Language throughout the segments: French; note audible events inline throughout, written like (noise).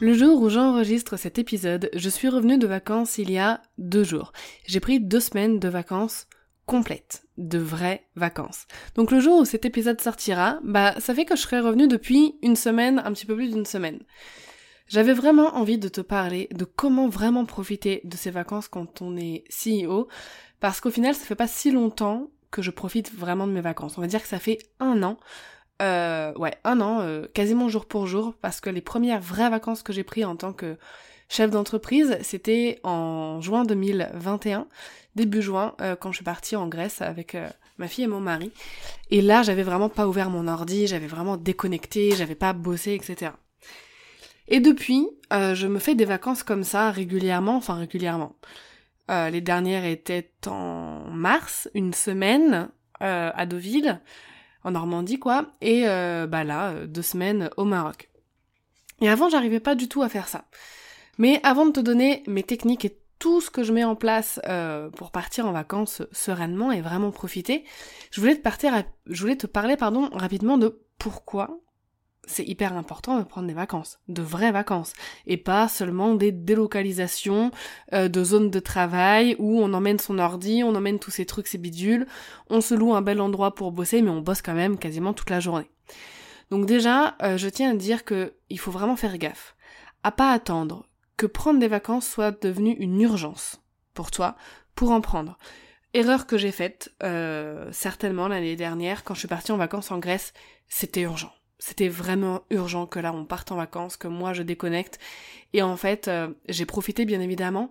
Le jour où j'enregistre cet épisode, je suis revenue de vacances il y a deux jours. J'ai pris deux semaines de vacances complètes, de vraies vacances. Donc le jour où cet épisode sortira, bah ça fait que je serai revenue depuis une semaine, un petit peu plus d'une semaine. J'avais vraiment envie de te parler de comment vraiment profiter de ces vacances quand on est CEO, parce qu'au final ça fait pas si longtemps que je profite vraiment de mes vacances. On va dire que ça fait un an euh, ouais, un an, euh, quasiment jour pour jour, parce que les premières vraies vacances que j'ai prises en tant que chef d'entreprise, c'était en juin 2021, début juin, euh, quand je suis partie en Grèce avec euh, ma fille et mon mari. Et là, j'avais vraiment pas ouvert mon ordi, j'avais vraiment déconnecté, j'avais pas bossé, etc. Et depuis, je me fais des vacances comme ça régulièrement, enfin régulièrement. les dernières étaient en mars, une semaine à Deauville en Normandie quoi, et euh, bah là, euh, deux semaines au Maroc. Et avant, j'arrivais pas du tout à faire ça. Mais avant de te donner mes techniques et tout ce que je mets en place euh, pour partir en vacances sereinement et vraiment profiter, je voulais te parler rapidement de pourquoi c'est hyper important de prendre des vacances, de vraies vacances, et pas seulement des délocalisations euh, de zones de travail où on emmène son ordi, on emmène tous ces trucs, ces bidules, on se loue un bel endroit pour bosser, mais on bosse quand même quasiment toute la journée. Donc déjà, euh, je tiens à dire que il faut vraiment faire gaffe, à pas attendre que prendre des vacances soit devenu une urgence pour toi, pour en prendre. Erreur que j'ai faite, euh, certainement l'année dernière, quand je suis partie en vacances en Grèce, c'était urgent c'était vraiment urgent que là on parte en vacances, que moi je déconnecte. Et en fait, euh, j'ai profité bien évidemment,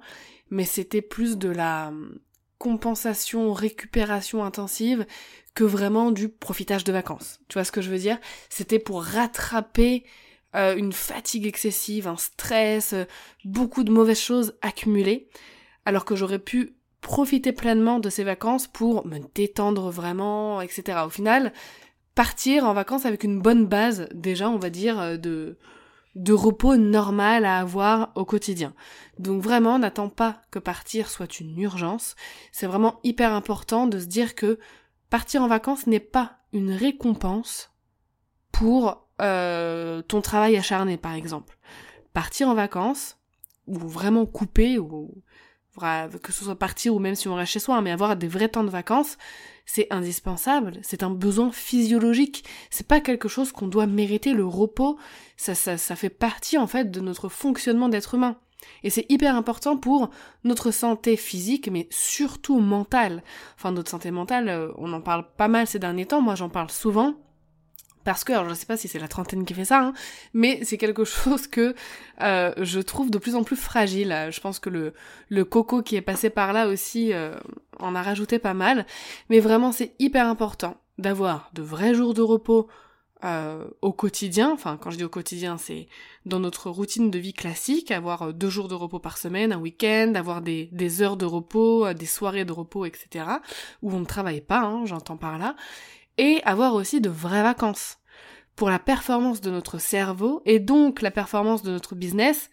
mais c'était plus de la hum, compensation, récupération intensive que vraiment du profitage de vacances. Tu vois ce que je veux dire? C'était pour rattraper euh, une fatigue excessive, un stress, euh, beaucoup de mauvaises choses accumulées, alors que j'aurais pu profiter pleinement de ces vacances pour me détendre vraiment, etc. Au final, partir en vacances avec une bonne base, déjà, on va dire, euh, de, de repos normal à avoir au quotidien. Donc vraiment, n'attends pas que partir soit une urgence. C'est vraiment hyper important de se dire que partir en vacances n'est pas une récompense pour euh, ton travail acharné, par exemple. Partir en vacances, ou vraiment couper, ou que ce soit partir ou même si on reste chez soi, hein, mais avoir des vrais temps de vacances, c'est indispensable, c'est un besoin physiologique, c'est pas quelque chose qu'on doit mériter, le repos, ça, ça, ça fait partie en fait de notre fonctionnement d'être humain. Et c'est hyper important pour notre santé physique, mais surtout mentale. Enfin, notre santé mentale, euh, on en parle pas mal ces derniers temps, moi j'en parle souvent, parce que, je sais pas si c'est la trentaine qui fait ça, hein, mais c'est quelque chose que euh, je trouve de plus en plus fragile. Je pense que le, coco qui est passé par là aussi euh, en a rajouté pas mal. Mais vraiment, c'est hyper important d'avoir de vrais jours de repos euh, au quotidien. Enfin, quand je dis au quotidien, c'est dans notre routine de vie classique, avoir deux jours de repos par semaine, un week-end, avoir des, des heures de repos, des soirées de repos, etc. Où on ne travaille pas, hein, j'entends par là et avoir aussi de vraies vacances. Pour la performance de notre cerveau et donc la performance de notre business,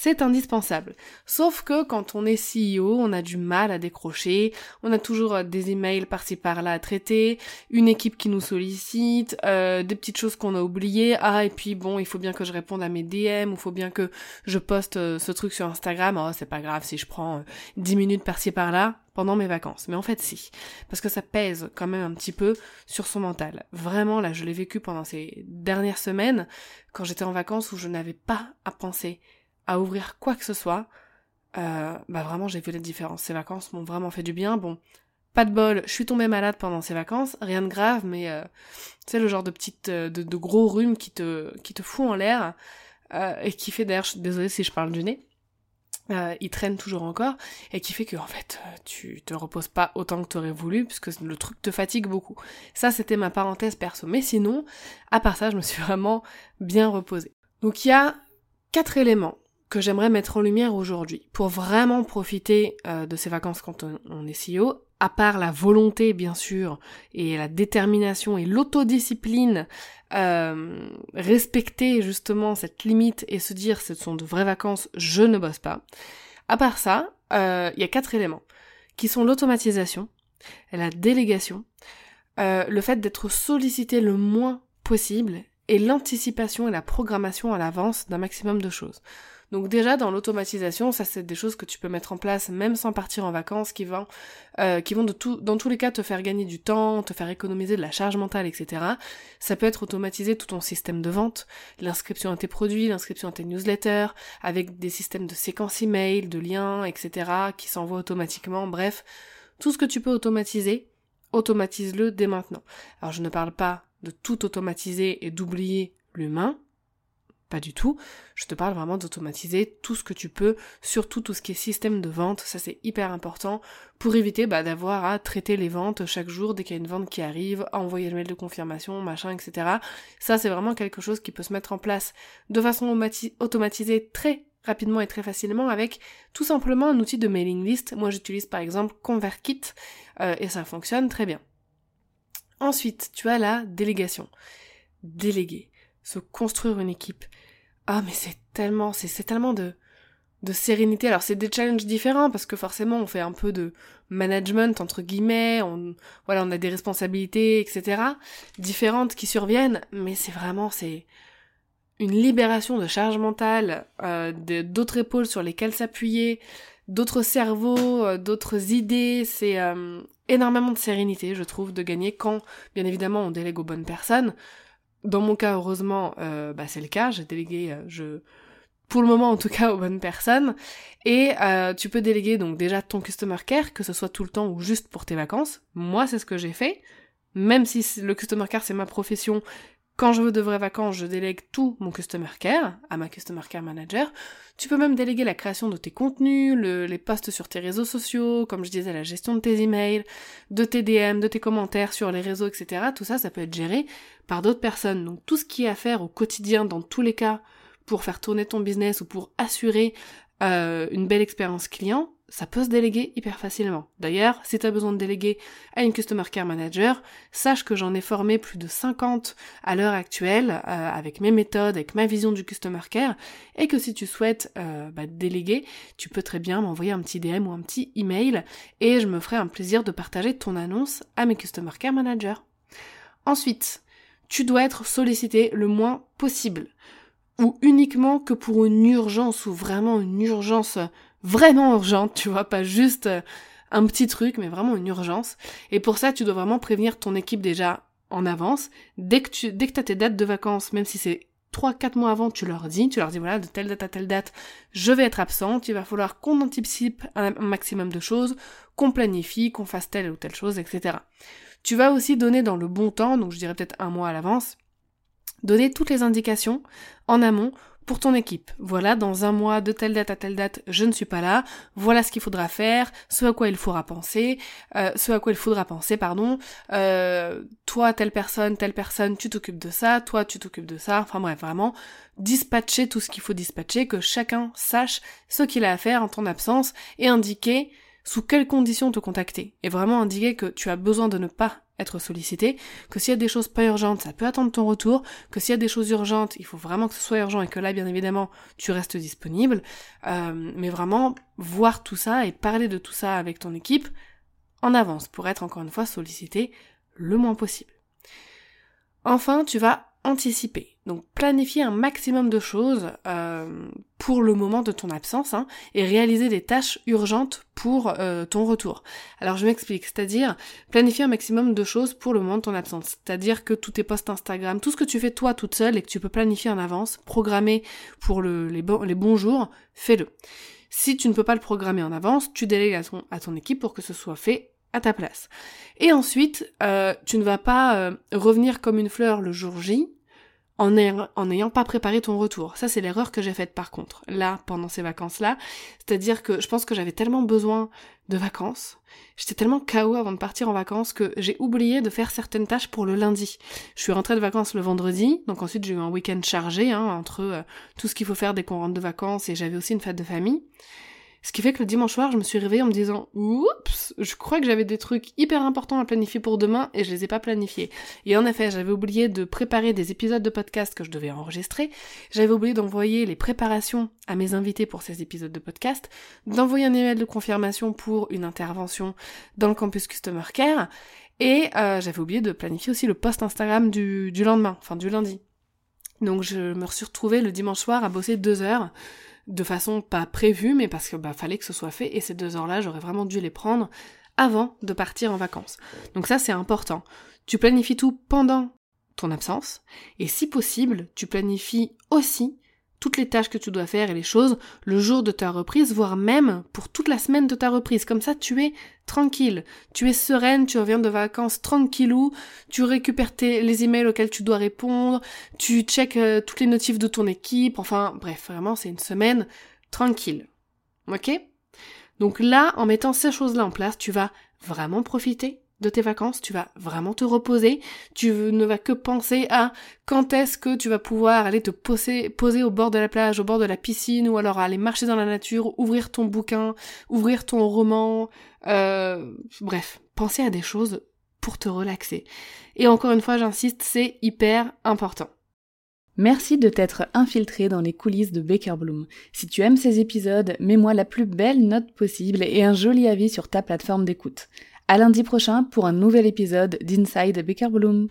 c'est indispensable. Sauf que quand on est CEO, on a du mal à décrocher, on a toujours euh, des emails par-ci par-là à traiter, une équipe qui nous sollicite, euh, des petites choses qu'on a oubliées, ah et puis bon, il faut bien que je réponde à mes DM, il faut bien que je poste euh, ce truc sur Instagram, oh c'est pas grave si je prends 10 minutes par-ci par-là pendant mes vacances. Mais en fait si, parce que ça pèse quand même un petit peu sur son mental. Vraiment là, je l'ai vécu pendant ces dernières semaines, quand j'étais en vacances où je n'avais pas à penser à ouvrir quoi que ce soit, euh, bah vraiment j'ai vu la différence. Ces vacances m'ont vraiment fait du bien. Bon, pas de bol, je suis tombée malade pendant ces vacances, rien de grave, mais euh, tu le genre de petite, euh, de, gros rhume qui te, qui fout en l'air euh, et qui fait d'ailleurs, désolée si je parle du nez. Euh, il traîne toujours encore et qui fait que en fait tu te reposes pas autant que tu aurais voulu puisque le truc te fatigue beaucoup. Ça c'était ma parenthèse perso. Mais sinon, à part ça, je me suis (laughs) vraiment bien reposée. Donc il y a quatre éléments que j'aimerais mettre en lumière aujourd'hui pour vraiment profiter euh, de ces vacances quand on, est CEO, à part la volonté bien sûr et la détermination et l'autodiscipline, euh, respecter justement cette limite et se dire ce sont de vraies vacances, je ne bosse pas. À part ça, euh, il y a quatre éléments qui sont l'automatisation, la délégation, le fait d'être sollicité le moins possible et l'anticipation et la programmation à l'avance d'un maximum de choses. Donc déjà dans l'automatisation, ça c'est des choses que tu peux mettre en place même sans partir en vacances, qui vont, euh, qui vont de tout, dans tous les cas te faire gagner du temps, te faire économiser de la charge mentale, etc. Ça peut être automatisé tout ton système de vente, l'inscription à tes produits, l'inscription à tes newsletters, avec des systèmes de séquences email, de liens, etc. qui s'envoient automatiquement. Bref, tout ce que tu peux automatiser, automatise-le dès maintenant. Alors je ne parle pas de tout automatiser et d'oublier l'humain, pas du tout. Je te parle vraiment d'automatiser tout ce que tu peux, surtout tout ce qui est système de vente. Ça c'est hyper important pour éviter bah, d'avoir à traiter les ventes chaque jour dès qu'il y a une vente qui arrive, à envoyer le mail de confirmation, machin, etc. Ça c'est vraiment quelque chose qui peut se mettre en place de façon automatisée très rapidement et très facilement avec tout simplement un outil de mailing list. Moi j'utilise par exemple ConvertKit euh, et ça fonctionne très bien. Ensuite, tu as la délégation. Déléguer se construire une équipe. Ah mais c'est tellement, c'est tellement de, de sérénité. Alors c'est des challenges différents parce que forcément on fait un peu de management entre guillemets, on voilà on a des responsabilités etc. différentes qui surviennent, mais c'est vraiment c'est une libération de charge mentale, euh, d'autres épaules sur lesquelles s'appuyer, d'autres cerveaux, euh, d'autres idées. C'est euh, énormément de sérénité je trouve de gagner quand bien évidemment on délègue aux bonnes personnes. Dans mon cas, heureusement, euh, bah, c'est le cas. J'ai délégué, euh, je, pour le moment en tout cas, (laughs) aux bonnes personnes. Et euh, tu peux déléguer donc déjà ton customer care, que ce soit tout le temps ou juste pour tes vacances. Moi, c'est ce que j'ai fait. Même si le customer care c'est ma profession, quand je veux de vraies vacances, je délègue tout mon customer care à ma customer care manager. Tu peux même déléguer la création de tes contenus, les posts sur tes réseaux sociaux, comme je disais, la gestion de tes emails, de tes DM, de tes commentaires sur les réseaux, etc. Tout ça, ça peut être géré par d'autres personnes. Donc tout ce qui est à faire au quotidien, dans tous les cas, pour faire tourner ton business ou pour assurer euh, une belle expérience client, ça peut se déléguer hyper facilement. D'ailleurs, si tu as besoin de déléguer à une Customer Care Manager, sache que j'en ai formé plus de 50 à l'heure actuelle euh, avec mes méthodes, avec ma vision du Customer Care, et que si tu souhaites euh, bah, déléguer, tu peux très bien m'envoyer un petit DM ou un petit email, et je me ferai un plaisir de partager ton annonce à mes Customer Care Managers. Ensuite, tu dois être sollicité le moins possible ou uniquement que pour une urgence ou vraiment une urgence vraiment urgente, tu vois, pas juste euh, un petit truc, mais vraiment une urgence. Et pour ça, tu dois vraiment prévenir ton équipe déjà en avance. Dès que tu, dès que t'as tes dates de vacances, même si c'est 3-4 mois avant, tu leur dis, tu leur dis voilà, de telle date à telle date, je vais être absente, il va falloir qu'on anticipe un maximum de choses, qu'on planifie, qu'on fasse telle ou telle chose, etc. Tu vas aussi donner dans le bon temps, donc je dirais peut-être un mois à l'avance, donner toutes les indications en amont pour ton équipe. Voilà, dans un mois, de telle date à telle date, je ne suis pas là. Voilà ce qu'il faudra faire, ce à quoi il faudra penser, euh, ce à quoi il faudra penser, pardon. Euh, toi, telle personne, telle personne, tu t'occupes de ça, toi, tu t'occupes de ça. Enfin bref, vraiment, dispatcher tout ce qu'il faut dispatcher, que chacun sache ce qu'il a à faire en ton absence et indiquer sous quelles conditions te contacter. Et vraiment indiquer que tu as besoin de ne pas être sollicité, que s'il y a des choses pas urgentes, ça peut attendre ton retour, que s'il y a des choses urgentes, il faut vraiment que ce soit urgent et que là, bien évidemment, tu restes disponible. Euh, mais vraiment, voir tout ça et parler de tout ça avec ton équipe en avance pour être encore une fois sollicité le moins possible. Enfin, tu vas anticiper. Donc planifier un maximum de choses euh, pour le moment de ton absence hein, et réaliser des tâches urgentes pour euh, ton retour. Alors je m'explique, c'est-à-dire planifier un maximum de choses pour le moment de ton absence. C'est-à-dire que tous tes posts Instagram, tout ce que tu fais toi toute seule et que tu peux planifier en avance, programmer pour le, les, bons jours, fais-le. Si tu ne peux pas le programmer en avance, tu délègues à ton, équipe pour que ce soit fait à ta place. Et ensuite, euh, tu ne vas pas revenir comme une fleur le jour J en n'ayant pas préparé ton retour. Ça, c'est l'erreur que j'ai faite par contre, là, pendant ces vacances-là. C'est-à-dire que je pense que j'avais tellement besoin de vacances, j'étais tellement KO avant de partir en vacances que j'ai oublié de faire certaines tâches pour le lundi. Je suis rentrée de vacances le vendredi, donc ensuite j'ai eu un week-end chargé, hein, entre euh, tout ce qu'il faut faire dès qu'on rentre de vacances et j'avais aussi une fête de famille. Ce qui fait que le dimanche soir, je me suis réveillée en me disant Oups, je crois que j'avais des trucs hyper importants à planifier pour demain et je les ai pas planifiés. Et en effet, j'avais oublié de préparer des épisodes de podcast que je devais enregistrer. J'avais oublié d'envoyer les préparations à mes invités pour ces épisodes de podcast, d'envoyer un email de confirmation pour une intervention dans le campus Customer Care. Et euh, j'avais oublié de planifier aussi le post Instagram du, du lendemain, enfin du lundi. Donc je me suis retrouvée le dimanche soir à bosser deux heures de façon pas prévue, mais parce que bah fallait que ce soit fait, et ces deux heures-là, j'aurais vraiment dû les prendre avant de partir en vacances. Donc ça, c'est important. Tu planifies tout pendant ton absence, et si possible, tu planifies aussi toutes les tâches que tu dois faire et les choses le jour de ta reprise, voire même pour toute la semaine de ta reprise. Comme ça, tu es tranquille, tu es sereine, tu reviens de vacances tranquillou, tu récupères tes, les emails auxquels tu dois répondre, tu checkes euh, toutes les notifs de ton équipe, enfin bref, vraiment c'est une semaine tranquille. Ok? Donc là, en mettant ces choses-là en place, tu vas vraiment profiter de tes vacances, tu vas vraiment te reposer, tu ne vas que penser à quand est-ce que tu vas pouvoir aller te poser, au bord de la plage, au bord de la piscine, ou alors aller marcher dans la nature, ouvrir ton bouquin, ouvrir ton roman, euh, bref, penser à des choses pour te relaxer. Et encore une fois, j'insiste, c'est hyper important. Merci de t'être infiltré dans les coulisses de Baker Bloom. Si tu aimes ces épisodes, mets-moi la plus belle note possible et un joli avis sur ta plateforme d'écoute. À lundi prochain pour un nouvel épisode d'Inside Baker Bloom.